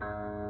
Bye.